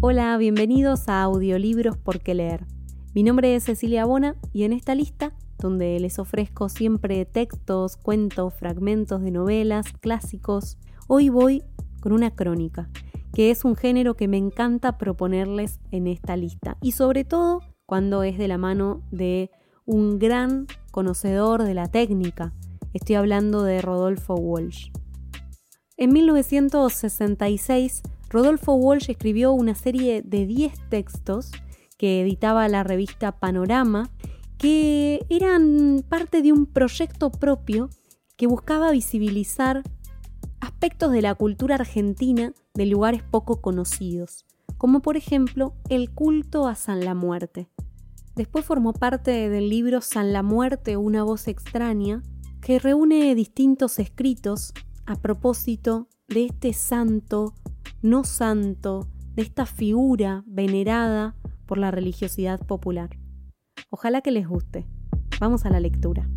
Hola, bienvenidos a Audiolibros por qué leer. Mi nombre es Cecilia Bona y en esta lista, donde les ofrezco siempre textos, cuentos, fragmentos de novelas, clásicos, hoy voy con una crónica, que es un género que me encanta proponerles en esta lista y sobre todo cuando es de la mano de un gran conocedor de la técnica. Estoy hablando de Rodolfo Walsh. En 1966 Rodolfo Walsh escribió una serie de 10 textos que editaba la revista Panorama, que eran parte de un proyecto propio que buscaba visibilizar aspectos de la cultura argentina de lugares poco conocidos, como por ejemplo el culto a San la Muerte. Después formó parte del libro San la Muerte, una voz extraña, que reúne distintos escritos a propósito de este santo no santo de esta figura venerada por la religiosidad popular. Ojalá que les guste. Vamos a la lectura.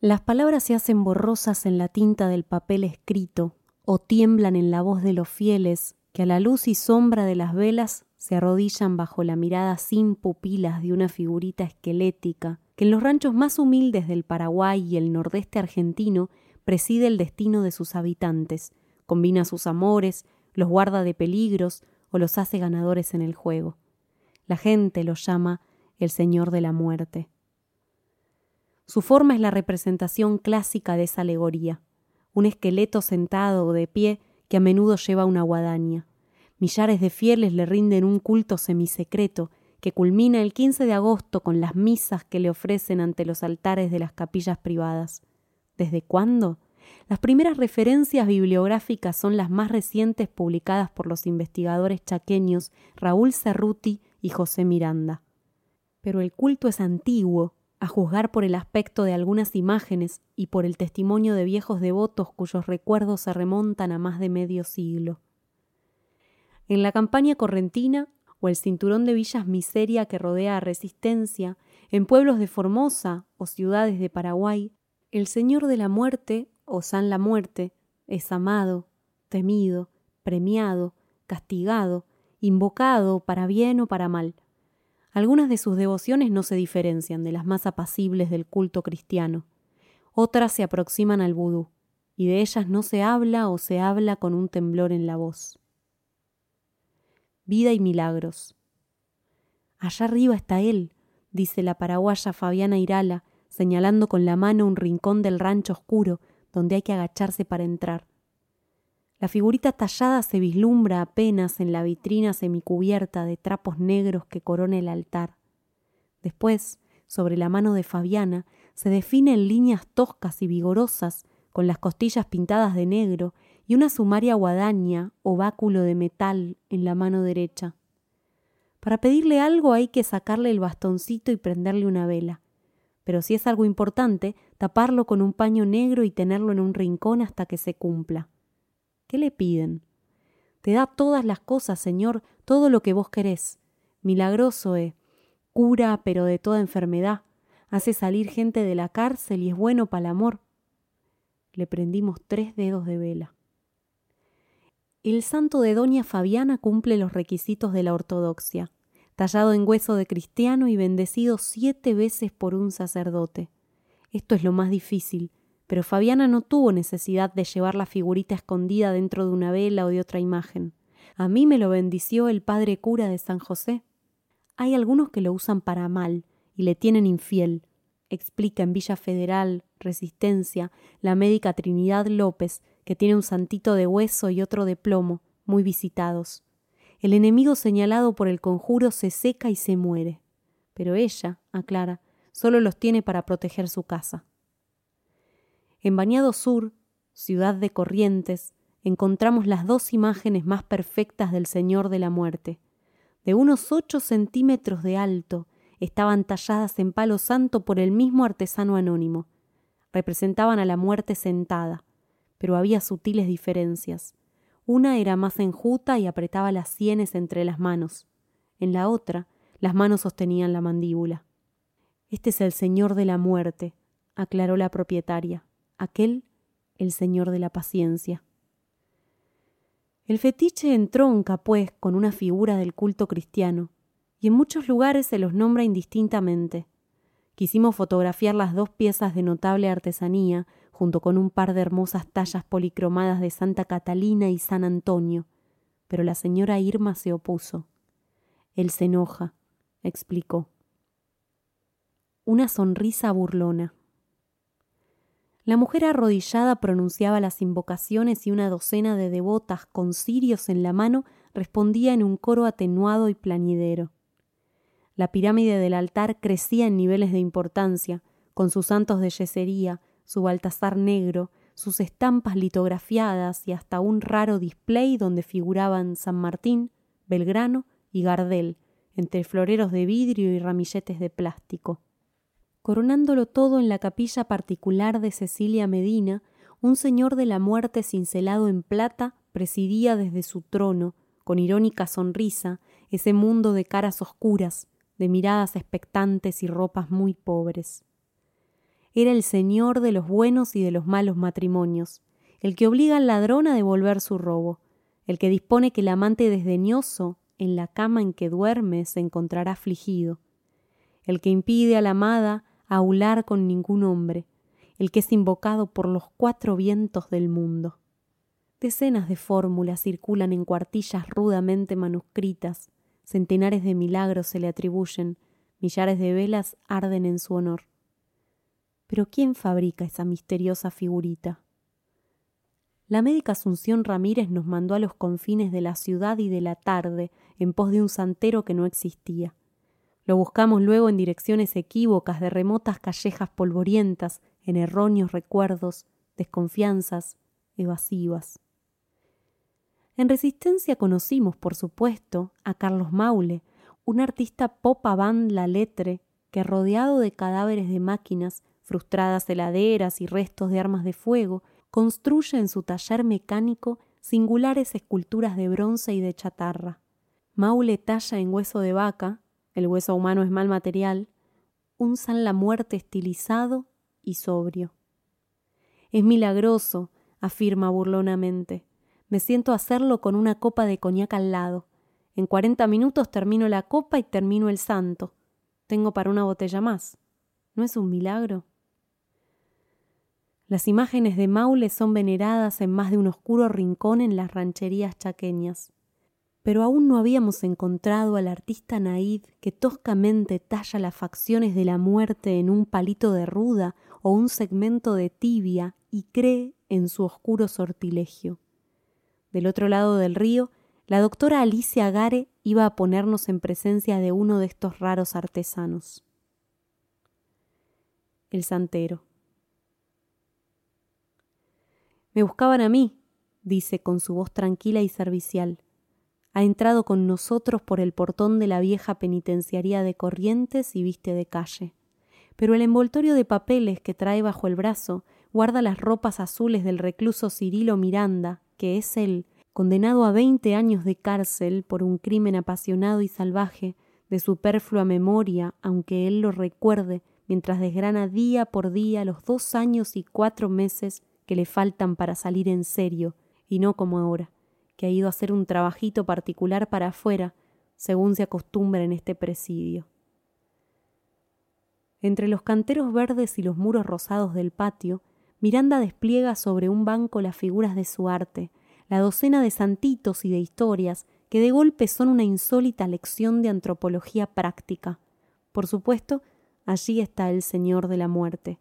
Las palabras se hacen borrosas en la tinta del papel escrito o tiemblan en la voz de los fieles que a la luz y sombra de las velas se arrodillan bajo la mirada sin pupilas de una figurita esquelética que en los ranchos más humildes del Paraguay y el nordeste argentino preside el destino de sus habitantes, combina sus amores, los guarda de peligros o los hace ganadores en el juego. La gente lo llama el Señor de la Muerte. Su forma es la representación clásica de esa alegoría, un esqueleto sentado o de pie que a menudo lleva una guadaña. Millares de fieles le rinden un culto semisecreto que culmina el 15 de agosto con las misas que le ofrecen ante los altares de las capillas privadas. ¿Desde cuándo? Las primeras referencias bibliográficas son las más recientes publicadas por los investigadores chaqueños Raúl Cerruti y José Miranda. Pero el culto es antiguo, a juzgar por el aspecto de algunas imágenes y por el testimonio de viejos devotos cuyos recuerdos se remontan a más de medio siglo. En la campaña correntina o el cinturón de villas miseria que rodea a Resistencia, en pueblos de Formosa o ciudades de Paraguay, el Señor de la Muerte, o San la Muerte, es amado, temido, premiado, castigado, invocado para bien o para mal. Algunas de sus devociones no se diferencian de las más apacibles del culto cristiano. Otras se aproximan al vudú, y de ellas no se habla o se habla con un temblor en la voz. Vida y milagros. Allá arriba está él, dice la paraguaya Fabiana Irala, señalando con la mano un rincón del rancho oscuro donde hay que agacharse para entrar. La figurita tallada se vislumbra apenas en la vitrina semicubierta de trapos negros que corona el altar. Después, sobre la mano de Fabiana, se define en líneas toscas y vigorosas, con las costillas pintadas de negro y una sumaria guadaña o báculo de metal en la mano derecha. Para pedirle algo hay que sacarle el bastoncito y prenderle una vela pero si es algo importante, taparlo con un paño negro y tenerlo en un rincón hasta que se cumpla. ¿Qué le piden? Te da todas las cosas, Señor, todo lo que vos querés. Milagroso es, cura pero de toda enfermedad, hace salir gente de la cárcel y es bueno para el amor. Le prendimos tres dedos de vela. El santo de Doña Fabiana cumple los requisitos de la ortodoxia tallado en hueso de cristiano y bendecido siete veces por un sacerdote. Esto es lo más difícil, pero Fabiana no tuvo necesidad de llevar la figurita escondida dentro de una vela o de otra imagen. A mí me lo bendició el padre cura de San José. Hay algunos que lo usan para mal y le tienen infiel, explica en Villa Federal, Resistencia, la médica Trinidad López, que tiene un santito de hueso y otro de plomo, muy visitados. El enemigo señalado por el conjuro se seca y se muere. Pero ella, aclara, solo los tiene para proteger su casa. En Bañado Sur, ciudad de Corrientes, encontramos las dos imágenes más perfectas del Señor de la Muerte. De unos ocho centímetros de alto, estaban talladas en palo santo por el mismo artesano anónimo. Representaban a la muerte sentada, pero había sutiles diferencias. Una era más enjuta y apretaba las sienes entre las manos. En la otra, las manos sostenían la mandíbula. Este es el señor de la muerte, aclaró la propietaria. Aquel, el señor de la paciencia. El fetiche entronca, pues, con una figura del culto cristiano, y en muchos lugares se los nombra indistintamente. Quisimos fotografiar las dos piezas de notable artesanía, junto con un par de hermosas tallas policromadas de Santa Catalina y San Antonio, pero la señora Irma se opuso. Él se enoja, explicó. Una sonrisa burlona. La mujer arrodillada pronunciaba las invocaciones y una docena de devotas con cirios en la mano respondía en un coro atenuado y plañidero. La pirámide del altar crecía en niveles de importancia, con sus santos de yesería, su baltazar negro, sus estampas litografiadas y hasta un raro display donde figuraban San Martín, Belgrano y Gardel, entre floreros de vidrio y ramilletes de plástico. Coronándolo todo en la capilla particular de Cecilia Medina, un señor de la muerte cincelado en plata presidía desde su trono, con irónica sonrisa, ese mundo de caras oscuras, de miradas expectantes y ropas muy pobres. Era el señor de los buenos y de los malos matrimonios, el que obliga al ladrón a devolver su robo, el que dispone que el amante desdeñoso, en la cama en que duerme, se encontrará afligido, el que impide a la amada aular con ningún hombre, el que es invocado por los cuatro vientos del mundo. Decenas de fórmulas circulan en cuartillas rudamente manuscritas, centenares de milagros se le atribuyen, millares de velas arden en su honor. Pero ¿quién fabrica esa misteriosa figurita? La médica Asunción Ramírez nos mandó a los confines de la ciudad y de la tarde en pos de un santero que no existía. Lo buscamos luego en direcciones equívocas de remotas callejas polvorientas, en erróneos recuerdos, desconfianzas, evasivas. En Resistencia conocimos, por supuesto, a Carlos Maule, un artista pop avant la letre que, rodeado de cadáveres de máquinas, frustradas heladeras y restos de armas de fuego, construye en su taller mecánico singulares esculturas de bronce y de chatarra. Maule talla en hueso de vaca, el hueso humano es mal material, un San la Muerte estilizado y sobrio. Es milagroso, afirma burlonamente. Me siento hacerlo con una copa de coñac al lado. En cuarenta minutos termino la copa y termino el santo. Tengo para una botella más. ¿No es un milagro? Las imágenes de Maule son veneradas en más de un oscuro rincón en las rancherías chaqueñas pero aún no habíamos encontrado al artista naíd que toscamente talla las facciones de la muerte en un palito de ruda o un segmento de tibia y cree en su oscuro sortilegio. Del otro lado del río, la doctora Alicia Gare iba a ponernos en presencia de uno de estos raros artesanos. El santero. Me buscaban a mí, dice con su voz tranquila y servicial ha entrado con nosotros por el portón de la vieja penitenciaría de Corrientes y viste de calle. Pero el envoltorio de papeles que trae bajo el brazo guarda las ropas azules del recluso Cirilo Miranda, que es él, condenado a veinte años de cárcel por un crimen apasionado y salvaje, de superflua memoria, aunque él lo recuerde, mientras desgrana día por día los dos años y cuatro meses que le faltan para salir en serio, y no como ahora que ha ido a hacer un trabajito particular para afuera, según se acostumbra en este presidio. Entre los canteros verdes y los muros rosados del patio, Miranda despliega sobre un banco las figuras de su arte, la docena de santitos y de historias que de golpe son una insólita lección de antropología práctica. Por supuesto, allí está el Señor de la Muerte.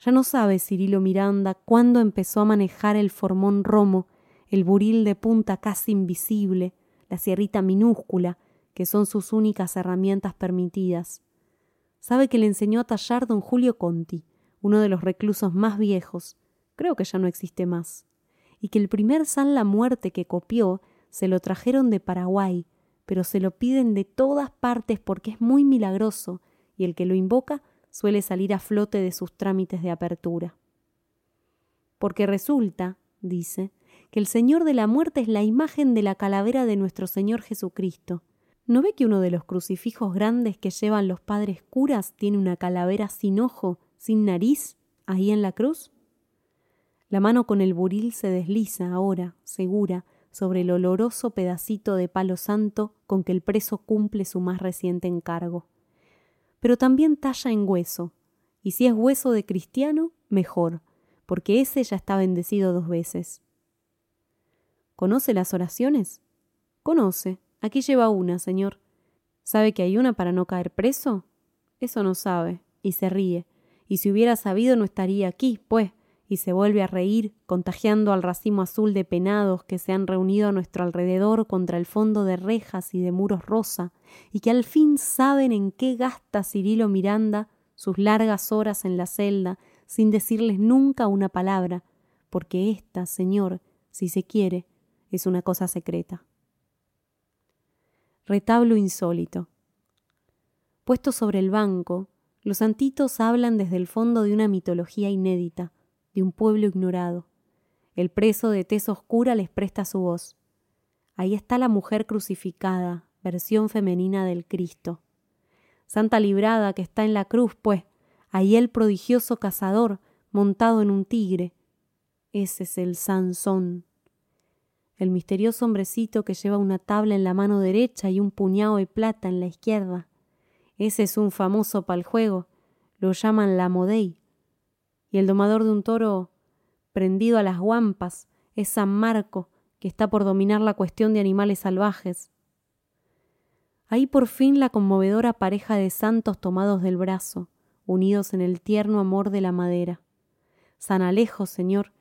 Ya no sabe Cirilo Miranda cuándo empezó a manejar el formón romo el buril de punta casi invisible, la sierrita minúscula, que son sus únicas herramientas permitidas. Sabe que le enseñó a tallar don Julio Conti, uno de los reclusos más viejos, creo que ya no existe más, y que el primer San la Muerte que copió se lo trajeron de Paraguay, pero se lo piden de todas partes porque es muy milagroso y el que lo invoca suele salir a flote de sus trámites de apertura. Porque resulta, dice, que el Señor de la muerte es la imagen de la calavera de nuestro Señor Jesucristo. ¿No ve que uno de los crucifijos grandes que llevan los padres curas tiene una calavera sin ojo, sin nariz, ahí en la cruz? La mano con el buril se desliza ahora, segura, sobre el oloroso pedacito de palo santo con que el preso cumple su más reciente encargo. Pero también talla en hueso, y si es hueso de cristiano, mejor, porque ese ya está bendecido dos veces. ¿Conoce las oraciones? Conoce. Aquí lleva una, señor. ¿Sabe que hay una para no caer preso? Eso no sabe, y se ríe. Y si hubiera sabido no estaría aquí, pues y se vuelve a reír, contagiando al racimo azul de penados que se han reunido a nuestro alrededor contra el fondo de rejas y de muros rosa, y que al fin saben en qué gasta Cirilo Miranda sus largas horas en la celda, sin decirles nunca una palabra, porque esta, señor, si se quiere, es una cosa secreta. Retablo insólito. Puesto sobre el banco, los santitos hablan desde el fondo de una mitología inédita, un pueblo ignorado. El preso de tez oscura les presta su voz. Ahí está la mujer crucificada, versión femenina del Cristo. Santa Librada que está en la cruz, pues, ahí el prodigioso cazador, montado en un tigre. Ese es el Sansón. El misterioso hombrecito que lleva una tabla en la mano derecha y un puñado de plata en la izquierda. Ese es un famoso pal juego. Lo llaman la Modey y el domador de un toro prendido a las guampas es San Marco, que está por dominar la cuestión de animales salvajes. Ahí por fin la conmovedora pareja de santos tomados del brazo, unidos en el tierno amor de la madera. San Alejo, Señor,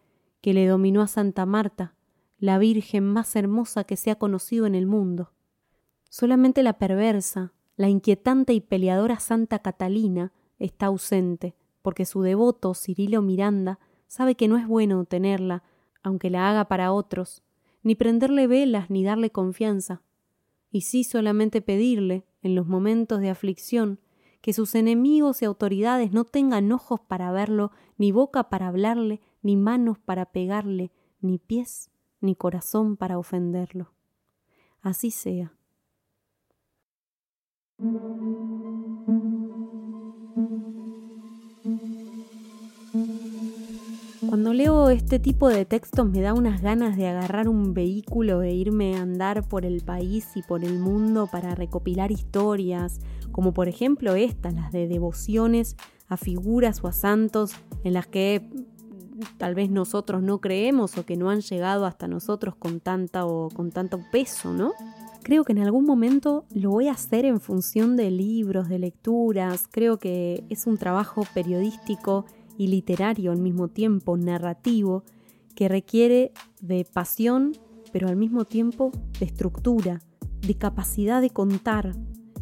que le dominó a Santa Marta, la Virgen más hermosa que se ha conocido en el mundo. Solamente la perversa, la inquietante y peleadora Santa Catalina está ausente, porque su devoto Cirilo Miranda sabe que no es bueno tenerla, aunque la haga para otros, ni prenderle velas ni darle confianza, y sí solamente pedirle, en los momentos de aflicción, que sus enemigos y autoridades no tengan ojos para verlo, ni boca para hablarle, ni manos para pegarle, ni pies, ni corazón para ofenderlo. Así sea. Cuando leo este tipo de textos me da unas ganas de agarrar un vehículo e irme a andar por el país y por el mundo para recopilar historias, como por ejemplo estas, las de devociones a figuras o a santos en las que tal vez nosotros no creemos o que no han llegado hasta nosotros con tanta o con tanto peso, ¿no? Creo que en algún momento lo voy a hacer en función de libros, de lecturas. Creo que es un trabajo periodístico y literario al mismo tiempo, narrativo, que requiere de pasión, pero al mismo tiempo de estructura, de capacidad de contar.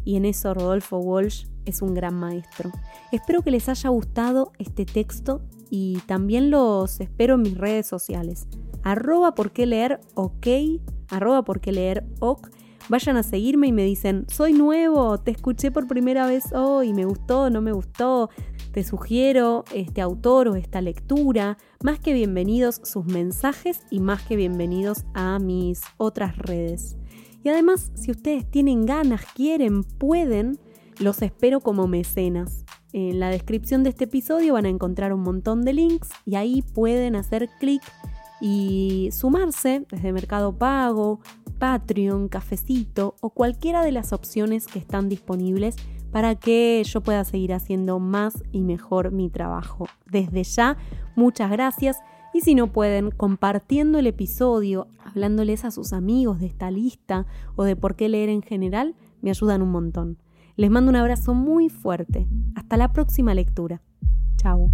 Y en eso Rodolfo Walsh es un gran maestro. Espero que les haya gustado este texto y también los espero en mis redes sociales. Arroba por leer ok, arroba leer ok. Vayan a seguirme y me dicen, soy nuevo, te escuché por primera vez hoy, me gustó, no me gustó, te sugiero este autor o esta lectura. Más que bienvenidos sus mensajes y más que bienvenidos a mis otras redes. Y además, si ustedes tienen ganas, quieren, pueden, los espero como mecenas. En la descripción de este episodio van a encontrar un montón de links y ahí pueden hacer clic y sumarse desde Mercado Pago, Patreon, Cafecito o cualquiera de las opciones que están disponibles para que yo pueda seguir haciendo más y mejor mi trabajo. Desde ya, muchas gracias. Y si no pueden, compartiendo el episodio, hablándoles a sus amigos de esta lista o de por qué leer en general, me ayudan un montón. Les mando un abrazo muy fuerte. Hasta la próxima lectura. Chao.